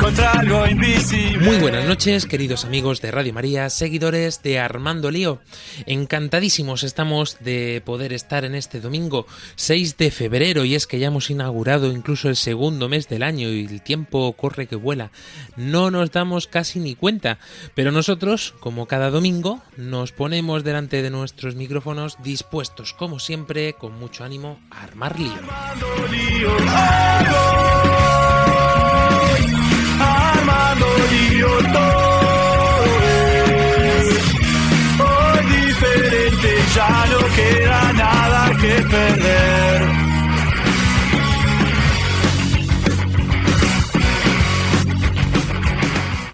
contra algo invisible. Muy buenas noches, queridos amigos de Radio María, seguidores de Armando Lío. Encantadísimos estamos de poder estar en este domingo 6 de febrero y es que ya hemos inaugurado incluso el segundo mes del año y el tiempo corre que vuela. No nos damos casi ni cuenta, pero nosotros, como cada domingo, nos ponemos delante de nuestros micrófonos dispuestos, como siempre, con mucho ánimo, a armar lío. Hoy queda nada que perder.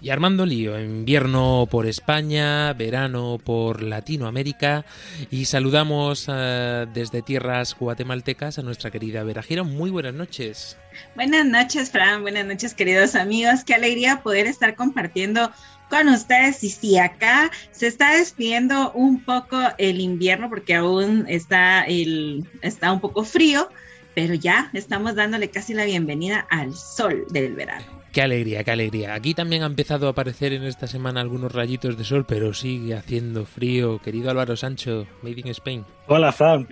Y armando lío, invierno por España, verano por Latinoamérica y saludamos uh, desde tierras guatemaltecas a nuestra querida Vera Girón. Muy buenas noches. Buenas noches, Fran. Buenas noches, queridos amigos. Qué alegría poder estar compartiendo con ustedes. Y si acá se está despidiendo un poco el invierno porque aún está, el, está un poco frío, pero ya estamos dándole casi la bienvenida al sol del verano. Qué alegría, qué alegría. Aquí también ha empezado a aparecer en esta semana algunos rayitos de sol, pero sigue haciendo frío. Querido Álvaro Sancho, Made in Spain. Hola, Fran.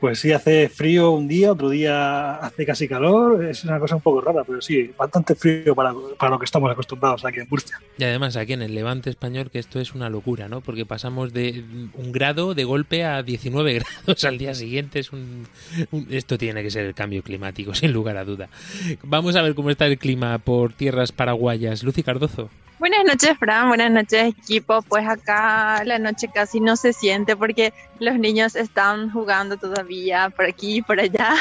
Pues sí, hace frío un día, otro día hace casi calor. Es una cosa un poco rara, pero sí, bastante frío para, para, lo que estamos acostumbrados aquí en Murcia. Y además aquí en el Levante español, que esto es una locura, ¿no? Porque pasamos de un grado de golpe a 19 grados al día siguiente. Es un, esto tiene que ser el cambio climático, sin lugar a duda. Vamos a ver cómo está el clima por tierras paraguayas. Lucy Cardozo. Buenas noches, Fran. Buenas noches, equipo. Pues acá la noche casi no se siente porque los niños están jugando todavía por aquí y por allá.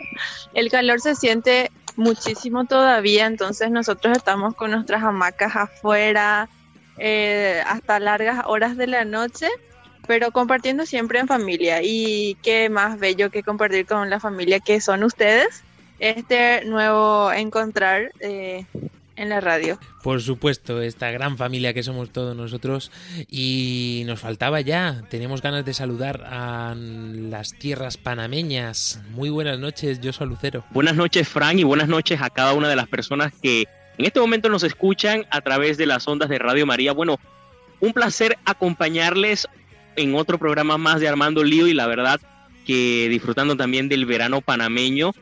El calor se siente muchísimo todavía, entonces nosotros estamos con nuestras hamacas afuera eh, hasta largas horas de la noche, pero compartiendo siempre en familia. Y qué más bello que compartir con la familia que son ustedes. Este nuevo encontrar eh, en la radio. Por supuesto, esta gran familia que somos todos nosotros y nos faltaba ya, teníamos ganas de saludar a las tierras panameñas. Muy buenas noches, yo soy Lucero. Buenas noches, Frank, y buenas noches a cada una de las personas que en este momento nos escuchan a través de las ondas de Radio María. Bueno, un placer acompañarles en otro programa más de Armando Lío y la verdad que disfrutando también del verano panameño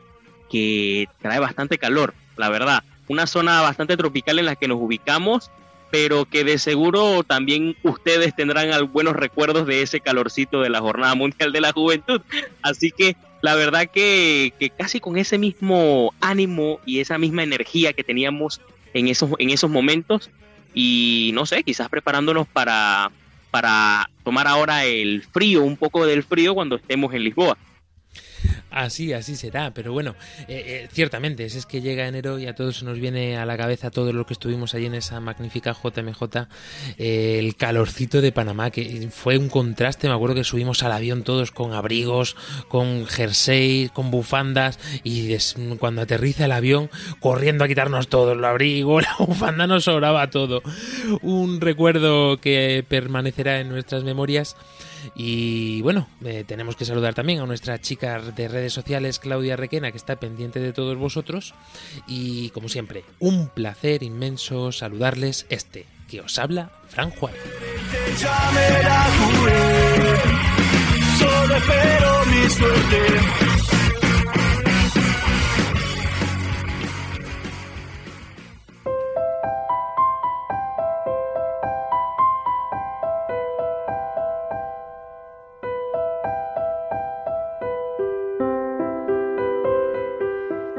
que trae bastante calor, la verdad una zona bastante tropical en la que nos ubicamos, pero que de seguro también ustedes tendrán buenos recuerdos de ese calorcito de la Jornada Mundial de la Juventud. Así que la verdad que, que casi con ese mismo ánimo y esa misma energía que teníamos en esos, en esos momentos, y no sé, quizás preparándonos para, para tomar ahora el frío, un poco del frío cuando estemos en Lisboa. Así, así será, pero bueno, eh, eh, ciertamente, es, que llega enero y a todos se nos viene a la cabeza todo lo que estuvimos allí en esa magnífica JMJ, eh, el calorcito de Panamá, que fue un contraste, me acuerdo que subimos al avión todos con abrigos, con jersey, con bufandas, y cuando aterriza el avión, corriendo a quitarnos todo, el abrigo, la bufanda, nos sobraba todo. Un recuerdo que permanecerá en nuestras memorias. Y bueno, eh, tenemos que saludar también a nuestra chica de redes sociales, Claudia Requena, que está pendiente de todos vosotros. Y como siempre, un placer inmenso saludarles este que os habla, Fran Juan.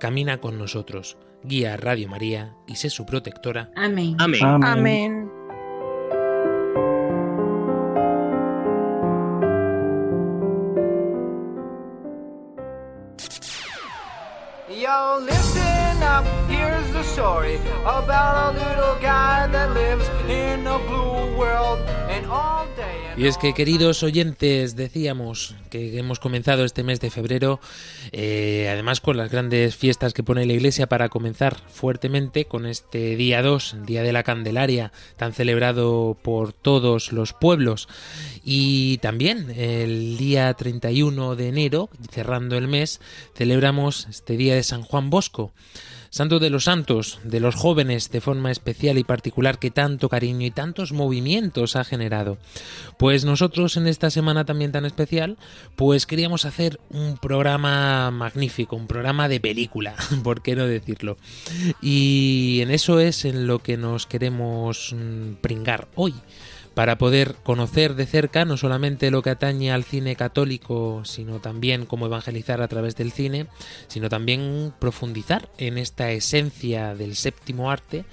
camina con nosotros, guía a Radio María y sé su protectora. Amén. Amén. Amén. Yo, listen up, here's the story about a little guy that lives in a blue world and all. Y es que, queridos oyentes, decíamos que hemos comenzado este mes de febrero, eh, además con las grandes fiestas que pone la Iglesia para comenzar fuertemente con este día 2, Día de la Candelaria, tan celebrado por todos los pueblos. Y también el día 31 de enero, cerrando el mes, celebramos este día de San Juan Bosco. Santo de los santos, de los jóvenes de forma especial y particular que tanto cariño y tantos movimientos ha generado. Pues nosotros en esta semana también tan especial, pues queríamos hacer un programa magnífico, un programa de película, ¿por qué no decirlo? Y en eso es en lo que nos queremos mm, pringar hoy para poder conocer de cerca no solamente lo que atañe al cine católico, sino también cómo evangelizar a través del cine, sino también profundizar en esta esencia del séptimo arte,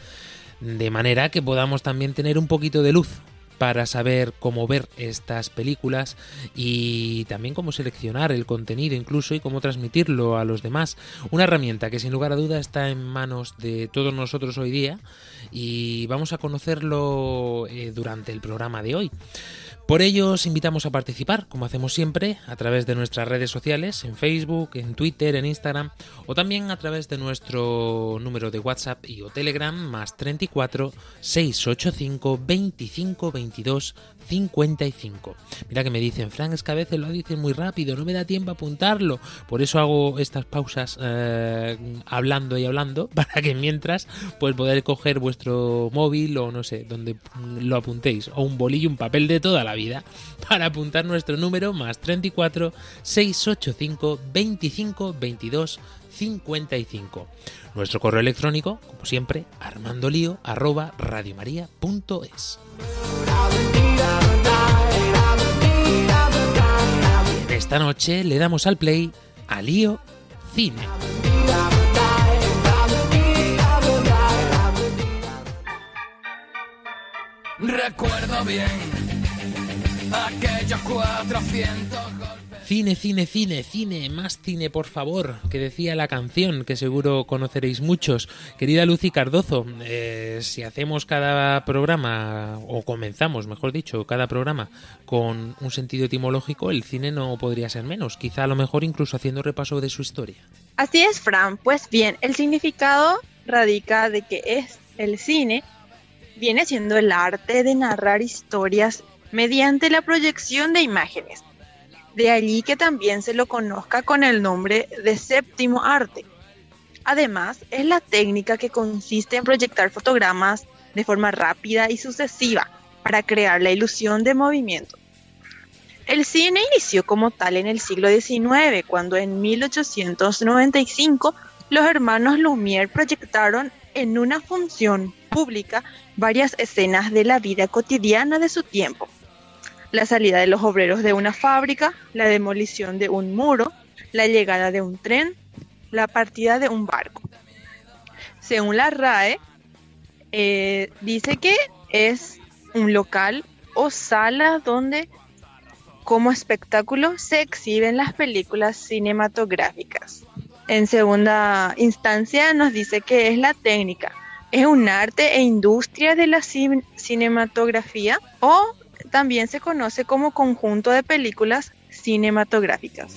de manera que podamos también tener un poquito de luz para saber cómo ver estas películas y también cómo seleccionar el contenido incluso y cómo transmitirlo a los demás. Una herramienta que sin lugar a duda está en manos de todos nosotros hoy día y vamos a conocerlo eh, durante el programa de hoy. Por ello os invitamos a participar, como hacemos siempre, a través de nuestras redes sociales, en Facebook, en Twitter, en Instagram, o también a través de nuestro número de WhatsApp y o Telegram, más 34 685 25 22 55. Mira que me dicen, Frank, es que a veces lo dicen muy rápido, no me da tiempo a apuntarlo. Por eso hago estas pausas eh, hablando y hablando, para que mientras pues poder coger vuestro móvil o no sé, donde lo apuntéis, o un bolillo, un papel de toda la vida, para apuntar nuestro número más 34 685 25 22 55. Nuestro correo electrónico, como siempre, armandolío arroba radiomaria.es. Esta noche le damos al play a Lío Cine. Recuerdo bien aquellos 400 golpes. Cine, cine, cine, cine, más cine, por favor, que decía la canción, que seguro conoceréis muchos. Querida Lucy Cardozo, eh, si hacemos cada programa, o comenzamos, mejor dicho, cada programa con un sentido etimológico, el cine no podría ser menos, quizá a lo mejor incluso haciendo repaso de su historia. Así es, Fran. Pues bien, el significado radica de que es el cine viene siendo el arte de narrar historias mediante la proyección de imágenes. De allí que también se lo conozca con el nombre de séptimo arte. Además, es la técnica que consiste en proyectar fotogramas de forma rápida y sucesiva para crear la ilusión de movimiento. El cine inició como tal en el siglo XIX, cuando en 1895 los hermanos Lumière proyectaron en una función pública varias escenas de la vida cotidiana de su tiempo la salida de los obreros de una fábrica, la demolición de un muro, la llegada de un tren, la partida de un barco. Según la RAE, eh, dice que es un local o sala donde como espectáculo se exhiben las películas cinematográficas. En segunda instancia nos dice que es la técnica, es un arte e industria de la cin- cinematografía o también se conoce como conjunto de películas cinematográficas.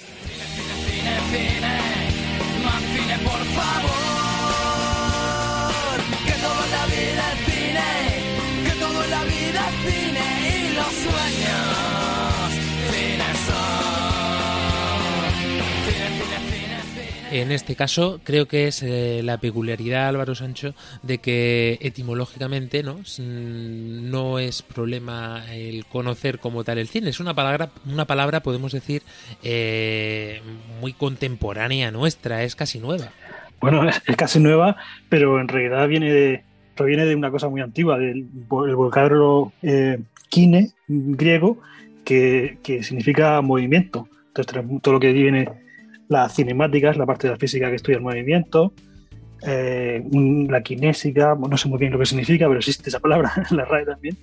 En este caso, creo que es eh, la peculiaridad, Álvaro Sancho, de que etimológicamente ¿no? No es problema el conocer como tal el cine. Es una palabra, una palabra podemos decir, eh, muy contemporánea nuestra, es casi nueva. Bueno, es, casi nueva, pero en realidad viene de, proviene de una cosa muy antigua, del el vocablo eh, kine griego, que, que significa movimiento. Entonces, todo lo que viene la cinemática es la parte de la física que estudia el movimiento, eh, la kinésica, no sé muy bien lo que significa, pero existe esa palabra en la RAE también.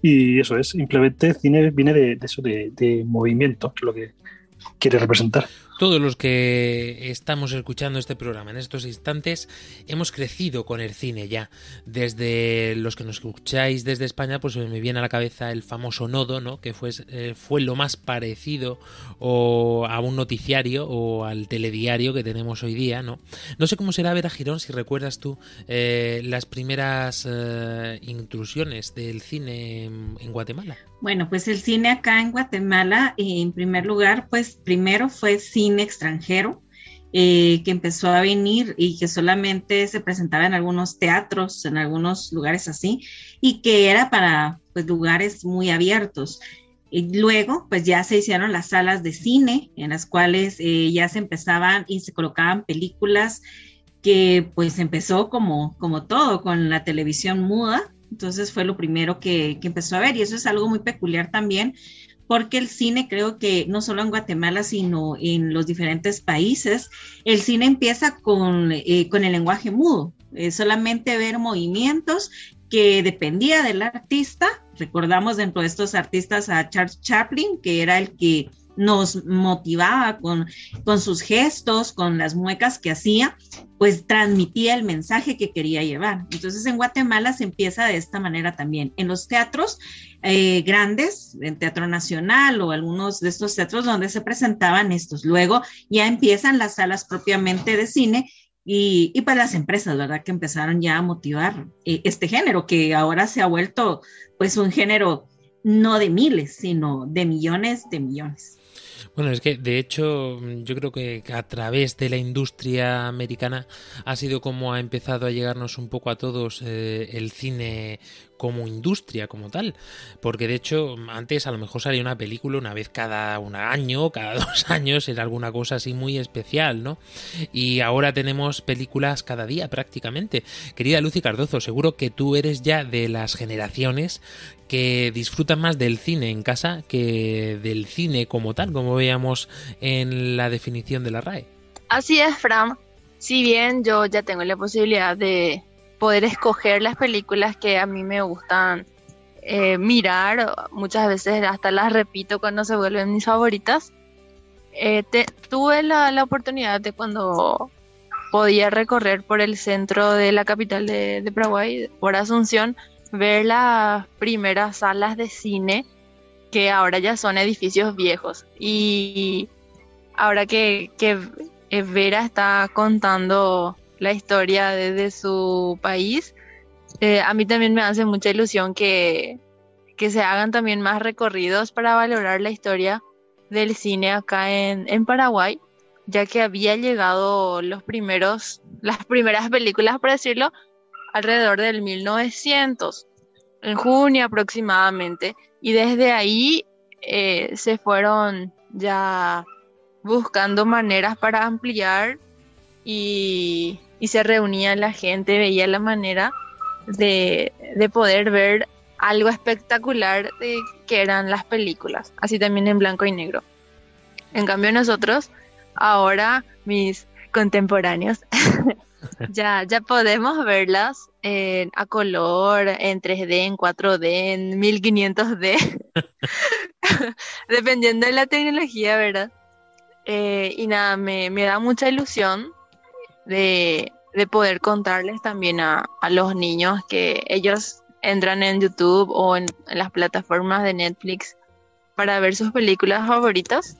Y eso es, simplemente cine viene de, eso, de, de movimiento, es lo que quiere representar todos los que estamos escuchando este programa en estos instantes hemos crecido con el cine ya. Desde los que nos escucháis desde España, pues me viene a la cabeza el famoso Nodo, ¿no? Que fue, eh, fue lo más parecido o a un noticiario o al telediario que tenemos hoy día, ¿no? No sé cómo será ver a Girón si recuerdas tú eh, las primeras eh, intrusiones del cine en Guatemala. Bueno, pues el cine acá en Guatemala, en primer lugar, pues primero fue cine extranjero, eh, que empezó a venir y que solamente se presentaba en algunos teatros, en algunos lugares así, y que era para pues, lugares muy abiertos. Y luego, pues ya se hicieron las salas de cine, en las cuales eh, ya se empezaban y se colocaban películas que pues empezó como, como todo, con la televisión muda, entonces fue lo primero que, empezó a ver y eso es algo muy peculiar también porque el cine creo que no solo en Guatemala, sino en los diferentes países, el cine empieza con, eh, con el lenguaje mudo, solamente ver movimientos que dependía del artista. Recordamos dentro de estos artistas a Charles Chaplin, que era el que nos motivaba con, con sus gestos, con las muecas que hacía, pues transmitía el mensaje que quería llevar. Entonces en Guatemala se empieza de esta manera también. En los teatros eh, grandes, en Teatro Nacional o algunos de estos teatros donde se presentaban estos. Luego ya empiezan las salas propiamente de cine y, y, para pues, las empresas, ¿verdad? Que empezaron ya a motivar eh, este género, que ahora se ha vuelto pues un género no de miles, sino de millones de millones. Bueno, es que de hecho yo creo que a través de la industria americana ha sido como ha empezado a llegarnos un poco a todos eh, el cine como industria, como tal. Porque de hecho, antes a lo mejor salía una película una vez cada un año, cada dos años, era alguna cosa así muy especial, ¿no? Y ahora tenemos películas cada día prácticamente. Querida Lucy Cardozo, seguro que tú eres ya de las generaciones que disfrutan más del cine en casa que del cine como tal, como veíamos en la definición de la RAE. Así es, Fran. Si bien yo ya tengo la posibilidad de poder escoger las películas que a mí me gustan eh, mirar, muchas veces hasta las repito cuando se vuelven mis favoritas. Eh, tuve la, la, oportunidad de cuando podía recorrer por el centro de la capital de, Paraguay, por Asunción, ver las primeras salas de cine que ahora ya son edificios viejos. Y ahora que, que Vera está contando la historia desde su país, eh, a mí también me hace mucha ilusión que, que, se hagan también más recorridos para valorar la historia del cine acá en, en Paraguay, ya que había llegado los primeros, las primeras películas, por decirlo, alrededor del 1900, en junio aproximadamente, y desde ahí eh, se fueron ya buscando maneras para ampliar y, y se reunía la gente, veía la manera de, de poder ver algo espectacular de que eran las películas, así también en blanco y negro. En cambio nosotros, ahora mis contemporáneos, ya, ya podemos verlas a color, en 3D, en 4D, en 1500D, dependiendo de la tecnología, ¿verdad? Eh, y nada, me, me, da mucha ilusión de, de poder contarles también a, los niños que ellos entran en YouTube o en, las plataformas de Netflix para ver sus películas favoritas,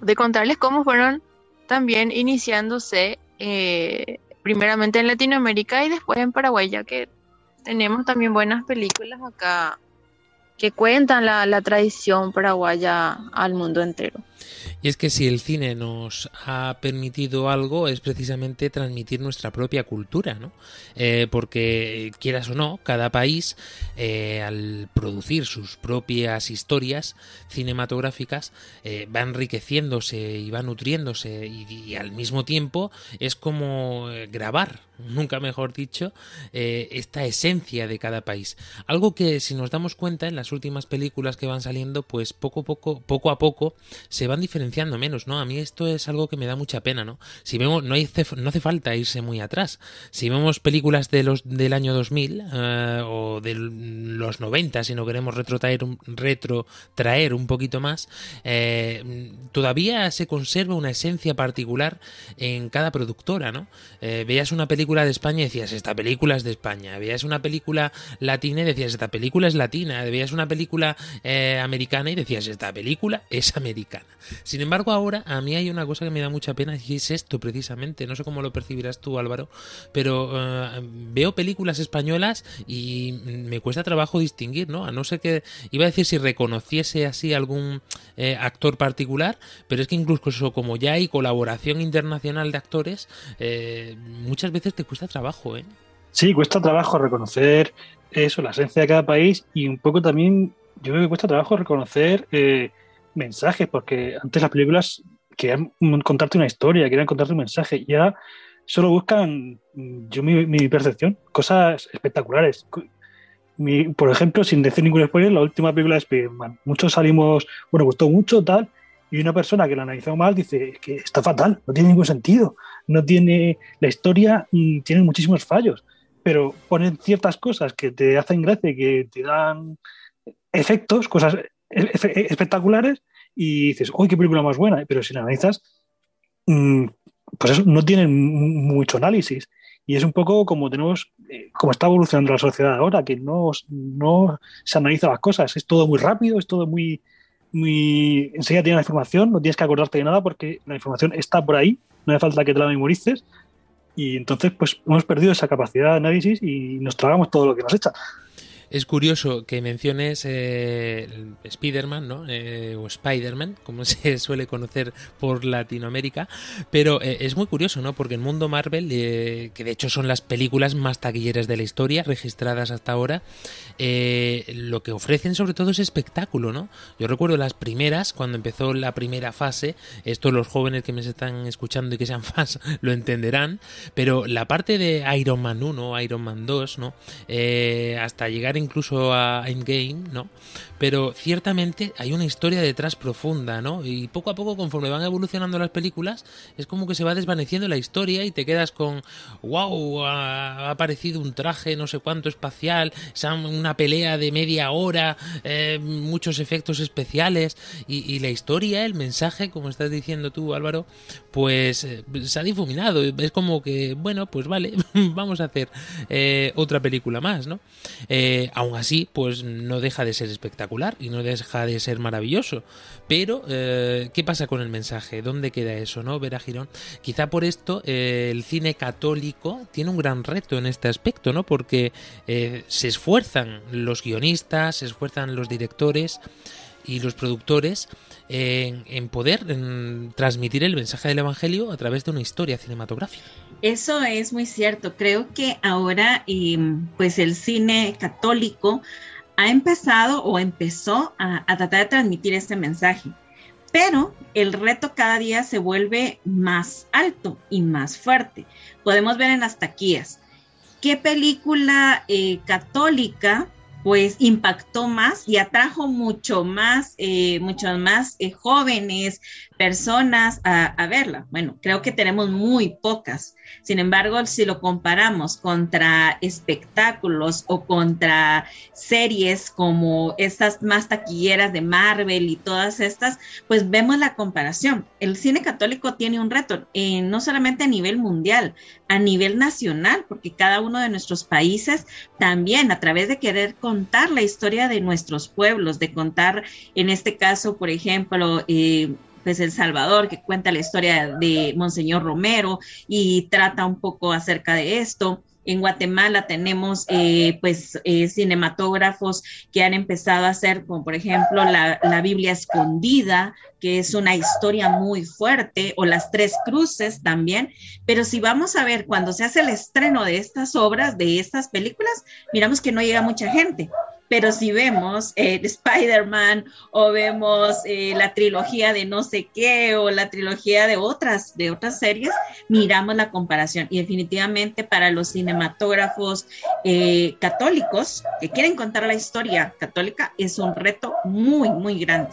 de contarles cómo fueron también iniciándose eh, primeramente en Latinoamérica y después en Paraguay, ya que tenemos también buenas películas acá que cuentan la tradición paraguaya al mundo entero. Y es que si el cine nos ha permitido algo es precisamente transmitir nuestra propia cultura, ¿no? Eh, porque quieras o no, cada país eh, al producir sus propias historias cinematográficas eh, va enriqueciéndose y va nutriéndose y, al mismo tiempo es como grabar, nunca mejor dicho, esta esencia de cada país. Algo que si nos damos cuenta en las últimas películas que van saliendo, pues poco a poco, poco a poco se va van diferenciando menos, ¿no? A mí esto es algo que me da mucha pena, ¿no? Si vemos, no, hace falta irse muy atrás. Si vemos películas de los del año 2000 eh, o de los 90, si no queremos retrotraer un, retrotraer un poquito más, eh, todavía se conserva una esencia particular en cada productora, ¿no? Eh, veías una película de España y decías, esta película es de España. Veías una película latina y decías, esta película es latina. Veías una película americana y decías, esta película es americana. Sin embargo, ahora a mí hay una cosa que me da mucha pena y es esto precisamente. No sé cómo lo percibirás tú, Álvaro, pero eh, veo películas españolas y me cuesta trabajo distinguir, ¿no? A no ser que, iba a decir si reconociese así algún eh, actor particular, pero es que incluso como ya hay colaboración internacional de actores, eh, muchas veces te cuesta trabajo, ¿eh? Sí, cuesta trabajo reconocer eso, la esencia de cada país y un poco también, yo que cuesta trabajo reconocer mensajes, porque antes las películas querían contarte una historia, querían contarte un mensaje, ya solo buscan, yo mi, percepción, cosas espectaculares. por ejemplo, sin decir ningún spoiler, la última película de Spider-Man, muchos salimos, bueno, gustó mucho, tal, y una persona que la analizó mal dice que está fatal, no tiene ningún sentido, no tiene, la historia mm, tiene muchísimos fallos, pero ponen ciertas cosas que te hacen gracia, que te dan efectos, cosas espectaculares, y dices, ¡uy, qué película más buena! Pero si la analizas, mm, pues eso, no tienen mucho análisis. Y es un poco como tenemos, eh, como está evolucionando la sociedad ahora, que no, no se analiza las cosas, es todo muy rápido, es todo muy, muy... Enseguida tienes la información, no tienes que acordarte de nada porque la información está por ahí, no hace falta que te la memorices. Y entonces, pues hemos perdido esa capacidad de análisis y nos tragamos todo lo que nos echa. Es curioso que menciones eh, Spider-Man, ¿no? Eh, o Spider-Man, como se suele conocer por Latinoamérica, pero eh, es muy curioso, ¿no? Porque el mundo Marvel, que de hecho son las películas más taquilleras de la historia, registradas hasta ahora, lo que ofrecen sobre todo es espectáculo, ¿no? Yo recuerdo las primeras, cuando empezó la primera fase, esto los jóvenes que me están escuchando y que sean fans lo entenderán, pero la parte de Iron Man 1, Iron Man 2, ¿no? hasta llegar incluso a Endgame, ¿no? Pero ciertamente hay una historia detrás profunda, ¿no? Y poco a poco, conforme van evolucionando las películas, es como que se va desvaneciendo la historia y te quedas con, wow, ha aparecido un traje no sé cuánto espacial, una pelea de media hora, eh, muchos efectos especiales y, la historia, el mensaje, como estás diciendo tú, Álvaro, pues eh, se ha difuminado. Es como que, bueno, pues vale, vamos a hacer eh, otra película más, ¿no? Aún así, pues no deja de ser espectacular y no deja de ser maravilloso. Pero, eh, ¿qué pasa con el mensaje? ¿Dónde queda eso, no? Vera Girón. Quizá por esto eh, el cine católico tiene un gran reto en este aspecto, ¿no? Porque eh, se esfuerzan los guionistas, se esfuerzan los directores y los productores en, poder transmitir el mensaje del Evangelio a través de una historia cinematográfica. Eso es muy cierto. Creo que ahora, em, pues el cine católico ha empezado o empezó a, tratar de transmitir este mensaje. Pero el reto cada día se vuelve más alto y más fuerte. Podemos ver en las taquillas qué película eh, católica pues impactó más y atrajo mucho más, eh, muchos más eh, jóvenes, personas a, verla. Bueno, creo que tenemos muy pocas. Sin embargo, si lo comparamos contra espectáculos o contra series como estas más taquilleras de Marvel y todas estas, pues vemos la comparación. El cine católico tiene un reto, eh, no solamente a nivel mundial, a nivel nacional, porque cada uno de nuestros países también a través de querer contar la historia de nuestros pueblos, de contar, en este caso, por ejemplo, eh, pues El Salvador, que cuenta la historia de Monseñor Romero y trata un poco acerca de esto. En Guatemala tenemos eh, pues eh, cinematógrafos que han empezado a hacer, como por ejemplo la, la, Biblia escondida, que es una historia muy fuerte, o las tres cruces también. Pero si vamos a ver cuando se hace el estreno de estas obras, de estas películas, miramos que no llega mucha gente pero si vemos eh, Spider-Man o vemos eh, la trilogía de no sé qué o la trilogía de otras, de otras series, miramos la comparación. Y definitivamente para los cinematógrafos eh, católicos que quieren contar la historia católica es un reto muy, muy grande.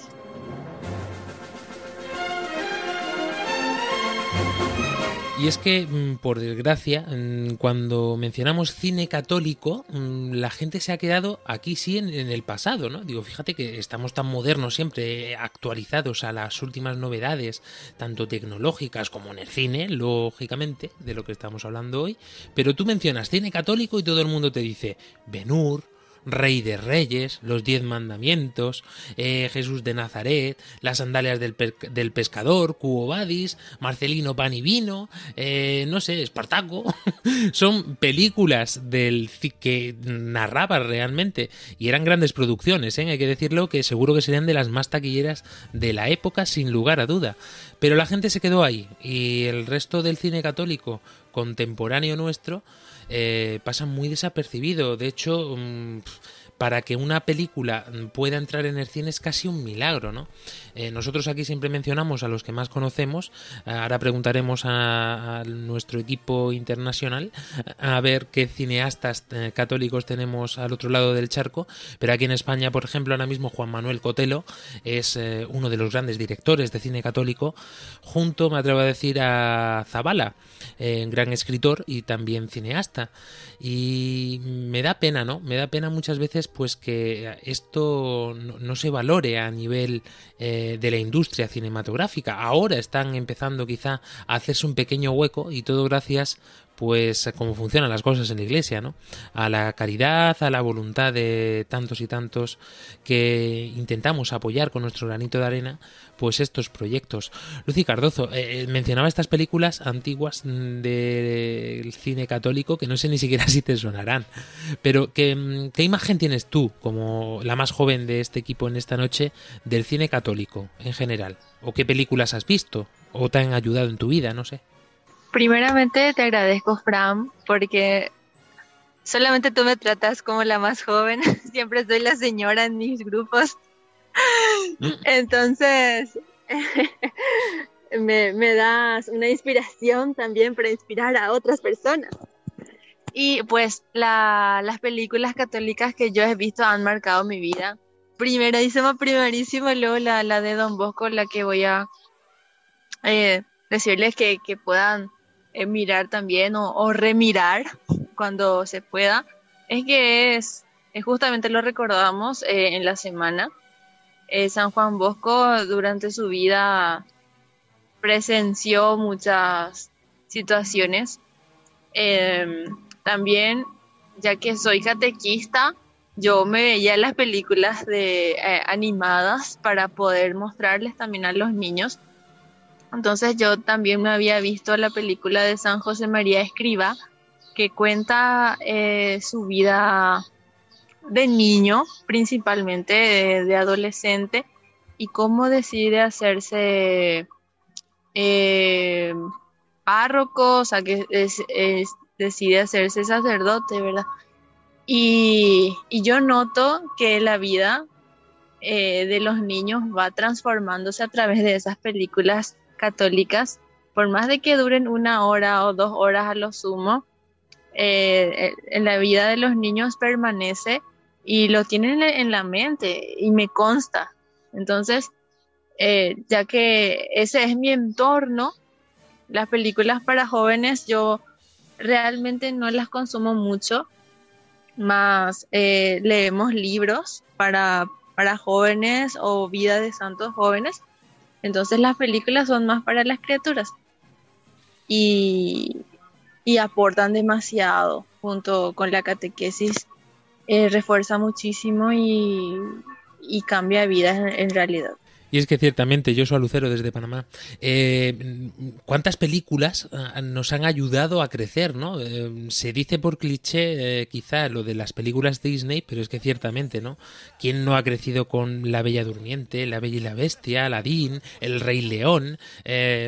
Y es que, mm, por desgracia, mm, cuando mencionamos cine católico, mm, la gente se ha quedado aquí sí en, el pasado, ¿no? Digo, fíjate que estamos tan modernos siempre, actualizados a las últimas novedades, tanto tecnológicas como en el cine, lógicamente, de lo que estamos hablando hoy. Pero tú mencionas cine católico y todo el mundo te dice Benur, Rey de Reyes, los Diez Mandamientos, eh, Jesús de Nazaret, las sandalias del, del pescador, Cuo Marcelino Pan y Vino, eh, no sé, Espartaco. Son películas del que narraba realmente y eran grandes producciones, ¿eh? hay que decirlo que seguro que serían de las más taquilleras de la época sin lugar a duda. Pero la gente se quedó ahí y el resto del cine católico contemporáneo nuestro eh, pasa muy desapercibido. De hecho, mm, para que una película pueda entrar en el cine es casi un milagro, ¿no? Eh, nosotros aquí siempre mencionamos a los que más conocemos, eh, ahora preguntaremos a, nuestro equipo internacional a ver qué cineastas eh, católicos tenemos al otro lado del charco, pero aquí en España, por ejemplo, ahora mismo Juan Manuel Cotelo es uno de los grandes directores de cine católico, junto, me atrevo a decir, a Zabala, gran escritor y también cineasta. Y me da pena, ¿no? Me da pena muchas veces pues que esto no, se valore a nivel de la industria cinematográfica. Ahora están empezando quizá a hacerse un pequeño hueco y todo gracias pues cómo funcionan las cosas en la iglesia, ¿no? A la caridad, a la voluntad de tantos y tantos que intentamos apoyar con nuestro granito de arena, pues estos proyectos. Lucy Cardozo eh, eh, mencionaba estas películas antiguas del cine católico que no sé ni siquiera si te sonarán, pero ¿qué, ¿qué imagen tienes tú como la más joven de este equipo en esta noche del cine católico en general? ¿O qué películas has visto? ¿O te han ayudado en tu vida? No sé. Primeramente te agradezco, Fran, porque solamente tú me tratas como la más joven. Siempre soy la señora en mis grupos. Entonces, me, das una inspiración también para inspirar a otras personas. Y pues las películas católicas que yo he visto han marcado mi vida. Primerísimo, primerísimo, luego la, la de Don Bosco, la que voy a eh, decirles que, que puedan eh, mirar también o, remirar cuando se pueda, es que es, justamente lo recordamos eh, en la semana. Eh, San Juan Bosco durante su vida presenció muchas situaciones. Em, también, ya que soy catequista, yo me veía las películas de, animadas para poder mostrarles también a los niños entonces yo también me había visto la película de San José María Escriba, que cuenta eh, su vida de niño, principalmente de, adolescente, y cómo decide hacerse eh, párroco, o sea, que decide hacerse sacerdote, ¿verdad? Y, yo noto que la vida eh, de los niños va transformándose a través de esas películas católicas, por más de que duren una hora o dos horas a lo sumo, eh, en la vida de los niños permanece y lo tienen en la mente y me consta. Entonces, eh, ya que ese es mi entorno, las películas para jóvenes yo realmente no las consumo mucho, más eh, leemos libros para, para jóvenes o vida de santos jóvenes entonces las películas son más para las criaturas y, aportan demasiado junto con la catequesis, eh, refuerza muchísimo y, cambia vidas en realidad. Y es que ciertamente, yo soy Lucero desde Panamá, eh, ¿cuántas películas ah, nos han ayudado a crecer? ¿no? Eh, se dice por cliché eh, quizá lo de las películas Disney, pero es que ciertamente, ¿no? ¿Quién no ha crecido con La Bella Durmiente, La Bella y la Bestia, Aladdin, El Rey León?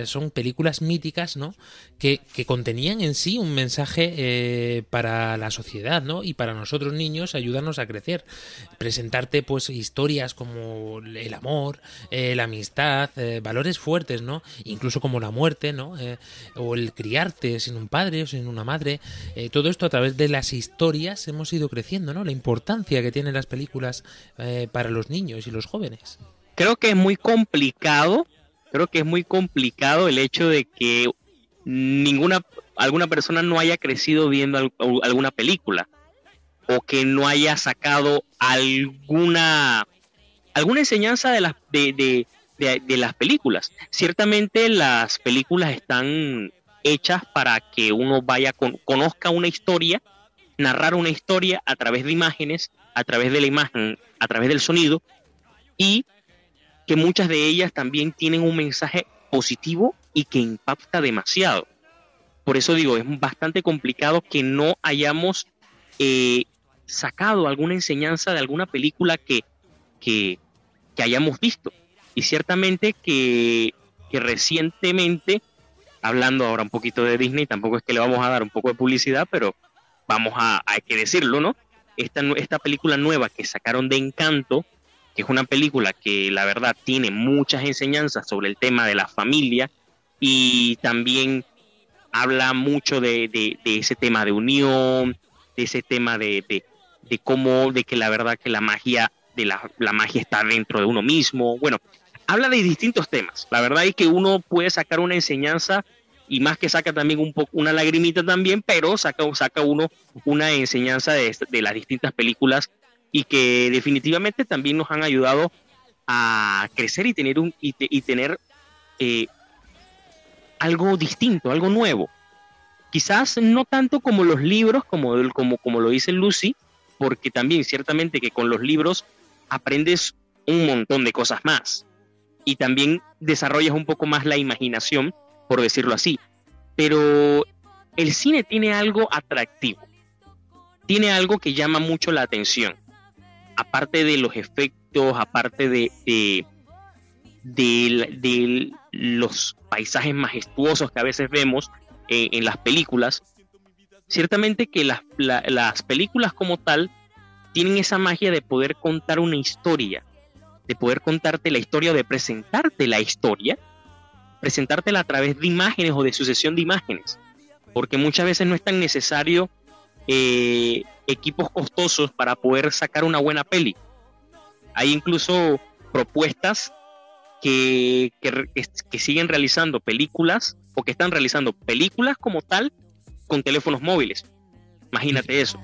son películas míticas, ¿no? Que, contenían en sí un mensaje para la sociedad, ¿no? Y para nosotros niños ayudarnos a crecer. Presentarte pues historias como el amor, eh, la amistad, eh, valores fuertes, ¿no? Incluso como la muerte, ¿no? Eh, o el criarte sin un padre o sin una madre. todo esto a través de las historias hemos ido creciendo, ¿no? La importancia que tienen las películas para los niños y los jóvenes. Creo que es muy complicado, creo que es muy complicado el hecho de que ninguna alguna persona no haya crecido viendo alguna película o que no haya sacado alguna alguna enseñanza de las de, de las películas. Ciertamente las películas están hechas para que uno vaya con, conozca una historia, narrar una historia a través de imágenes, a través de la imagen, a través del sonido y que muchas de ellas también tienen un mensaje positivo y que impacta demasiado. Por eso digo, es bastante complicado que no hayamos eh, sacado alguna enseñanza de alguna película que, que, hayamos visto. Y ciertamente que, que, recientemente, hablando ahora un poquito de Disney, tampoco es que le vamos a dar un poco de publicidad, pero vamos a, hay que decirlo, ¿no? Esta, esta película nueva que sacaron de Encanto, que es una película que la verdad tiene muchas enseñanzas sobre el tema de la familia y también habla mucho de, de, ese tema de unión, de ese tema de, de, cómo, de que la verdad que la magia, de la, la magia está dentro de uno mismo. Bueno, habla de distintos temas. La verdad es que uno puede sacar una enseñanza y más que saca también un poco una lagrimita también, pero saca, saca uno una enseñanza de, de las distintas películas y que definitivamente también nos han ayudado a crecer y tener un y, tener eh, algo distinto, algo nuevo. Quizás no tanto como los libros, como, como, como lo dice Lucy, porque también ciertamente que con los libros aprendes un montón de cosas más y también desarrollas un poco más la imaginación, por decirlo así. Pero el cine tiene algo atractivo, tiene algo que llama mucho la atención aparte de los efectos, aparte de, de, los paisajes majestuosos que a veces vemos en, las películas, ciertamente que las, las películas como tal tienen esa magia de poder contar una historia, de poder contarte la historia de presentarte la historia, presentártela a través de imágenes o de sucesión de imágenes, porque muchas veces no es tan necesario eh, equipos costosos para poder sacar una buena peli. Hay incluso propuestas que, que, siguen realizando películas o que están realizando películas como tal con teléfonos móviles. Imagínate eso.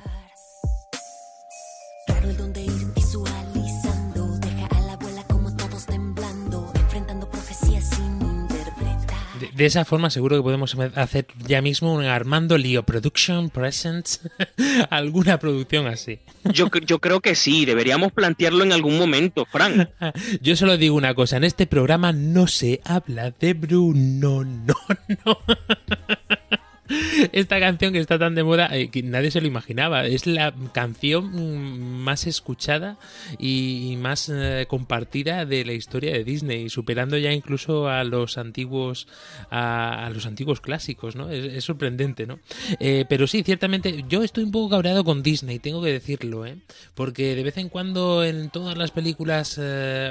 De esa forma seguro que podemos hacer ya mismo un Armando Lío Production Presents, alguna producción así. Yo, yo creo que sí, deberíamos plantearlo en algún momento, Frank. Yo solo digo una cosa, en este programa no se habla de Bruno, no, no. Esta canción que está tan de moda, eh, que nadie se lo imaginaba. Es la canción más escuchada y más eh, compartida de la historia de Disney, superando ya incluso a los antiguos a, los antiguos clásicos, ¿no? Es, sorprendente, ¿no? Eh, pero sí, ciertamente, yo estoy un poco cabreado con Disney, tengo que decirlo, ¿eh? Porque de vez en cuando en todas las películas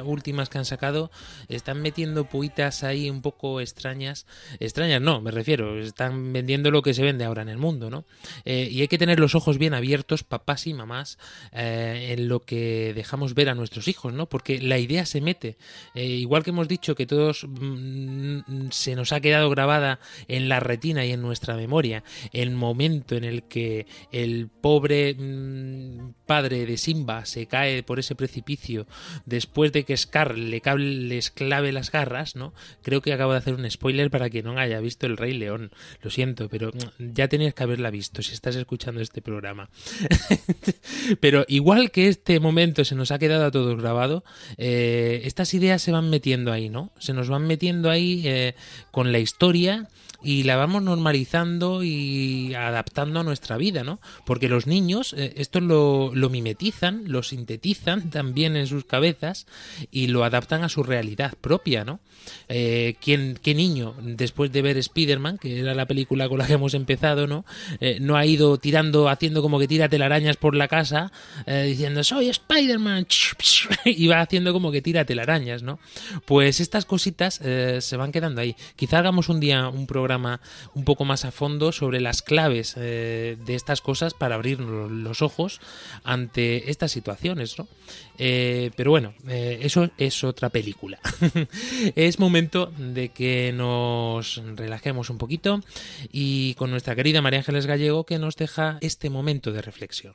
últimas que han sacado están metiendo puitas ahí un poco extrañas. Extrañas, no, me refiero, están vendiendo lo que se vende ahora en el mundo, ¿no? Eh, y hay que tener los ojos bien abiertos, papás y mamás, eh, en lo que dejamos ver a nuestros hijos, ¿no? Porque la idea se mete. Eh, igual que hemos dicho que todos mm, se nos ha quedado grabada en la retina y en nuestra memoria el momento en el que el pobre mm, padre de Simba se cae por ese precipicio después de que Scar le les clave las garras, ¿no? Creo que acabo de hacer un spoiler para que no haya visto el Rey León. Lo siento, pero ya tenías que haberla visto si estás escuchando este programa. pero igual que este momento se nos ha quedado a todos grabado, eh, estas ideas se van metiendo ahí, ¿no? Se nos van metiendo ahí eh, con la historia y la vamos normalizando y adaptando a nuestra vida, ¿no? Porque los niños eh, esto lo, lo, mimetizan, lo sintetizan también en sus cabezas y lo adaptan a su realidad propia, ¿no? Eh, ¿quién, ¿Qué niño, después de ver Spider-Man, que era la película con la que hemos empezado, ¿no? Eh, no ha ido tirando, haciendo como que tira telarañas por la casa, diciendo, soy Spider-Man, y va haciendo como que tira telarañas, ¿no? Pues estas cositas se van quedando ahí. Quizá hagamos un día un programa un poco más a fondo sobre las claves eh, de estas cosas para abrir los ojos ante estas situaciones, ¿no? Eh, pero bueno, eh, eso es otra película. es momento de que nos relajemos un poquito y con nuestra querida María Ángeles Gallego que nos deja este momento de reflexión.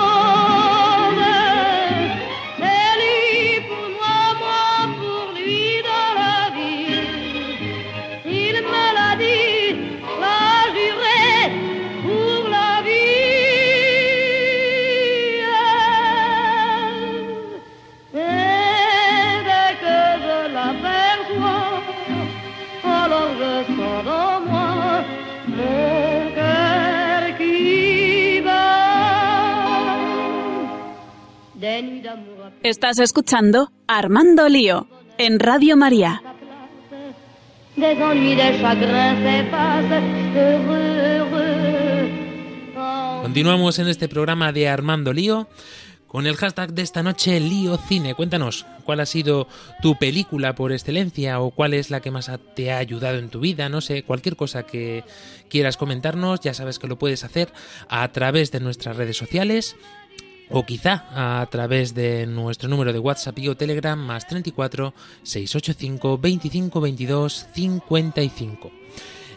Estás escuchando Armando Lío en Radio María. Continuamos en este programa de Armando Lío con el hashtag de esta noche Lío Cine. Cuéntanos cuál ha sido tu película por excelencia o cuál es la que más te ha ayudado en tu vida, no sé, cualquier cosa que quieras comentarnos, ya sabes que lo puedes hacer a través de nuestras redes sociales o quizá a través de nuestro número de WhatsApp y o Telegram más 34 685 25 22 55.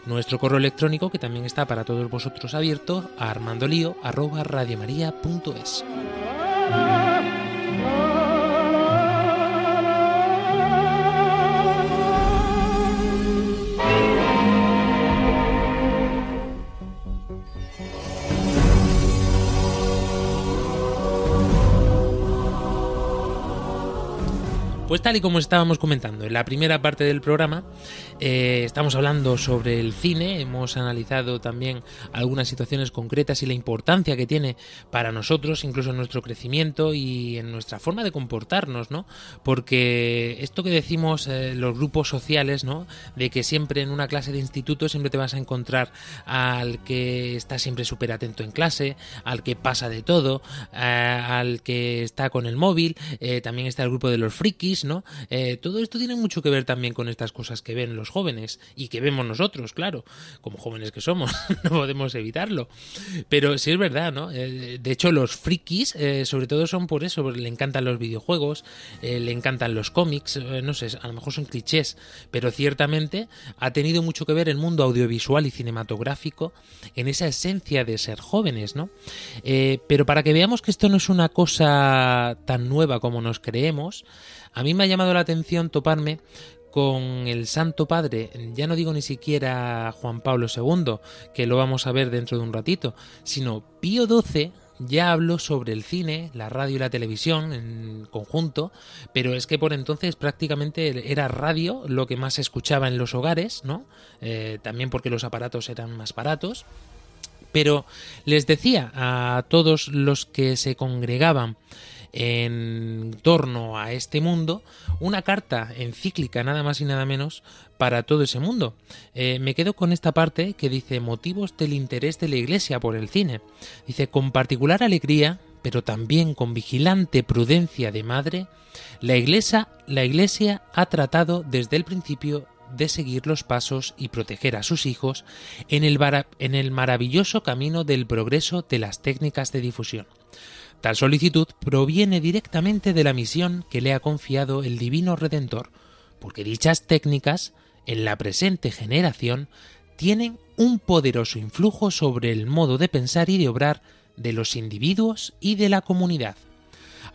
Nuestro correo electrónico que también está para todos vosotros abierto a armandolío Pues tal y como estábamos comentando en la primera parte del programa, eh, estamos hablando sobre el cine, hemos analizado también algunas situaciones concretas y la importancia que tiene para nosotros, incluso en nuestro crecimiento y en nuestra forma de comportarnos, ¿no? Porque esto que decimos eh, los grupos sociales, ¿no? De que siempre en una clase de instituto siempre te vas a encontrar al que está siempre súper atento en clase, al que pasa de todo, eh, al que está con el móvil, eh, también está el grupo de los frikis, Eh, todo esto tiene mucho que ver también con estas cosas que ven los jóvenes y que vemos nosotros, claro, como jóvenes que somos, no podemos evitarlo. Pero sí es verdad, ¿no? Eh, de hecho, los frikis, eh, sobre todo, son por eso, le encantan los videojuegos, le encantan los cómics, no sé, a lo mejor son clichés, pero ciertamente ha tenido mucho que ver el mundo audiovisual y cinematográfico en esa esencia de ser jóvenes, ¿no? Pero para que veamos que esto no es una cosa tan nueva como nos creemos, a mí me ha llamado la atención toparme con el Santo Padre, ya no digo ni siquiera Juan Pablo II, que lo vamos a ver dentro de un ratito, sino Pío XII ya habló sobre el cine, la radio y la televisión en conjunto, pero es que por entonces prácticamente era radio lo que más se escuchaba en los hogares, ¿no? Eh, también porque los aparatos eran más baratos. Pero les decía a todos los que se congregaban en torno a este mundo una carta encíclica nada más y nada menos para todo ese mundo. Eh, me quedo con esta parte que dice motivos del interés de la Iglesia por el cine. Dice con particular alegría, pero también con vigilante prudencia de madre, la Iglesia, la Iglesia ha tratado desde el principio de seguir los pasos y proteger a sus hijos en el, en el maravilloso camino del progreso de las técnicas de difusión. Tal solicitud proviene directamente de la misión que le ha confiado el Divino Redentor, porque dichas técnicas, en la presente generación, tienen un poderoso influjo sobre el modo de pensar y de obrar de los individuos y de la comunidad.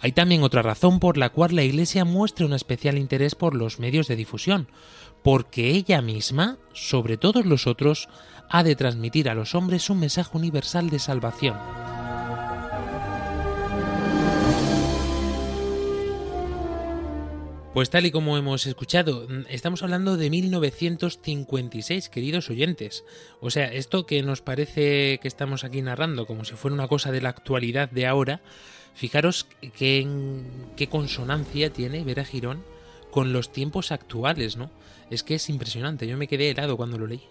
Hay también otra razón por la cual la Iglesia muestra un especial interés por los medios de difusión, porque ella misma, sobre todos los otros, ha de transmitir a los hombres un mensaje universal de salvación. Pues tal y como hemos escuchado, estamos hablando de 1956, queridos oyentes. O sea, esto que nos parece que estamos aquí narrando como si fuera una cosa de la actualidad de ahora, fijaros qué, qué consonancia tiene Vera Girón con los tiempos actuales, ¿no? Es que es impresionante, yo me quedé helado cuando lo leí.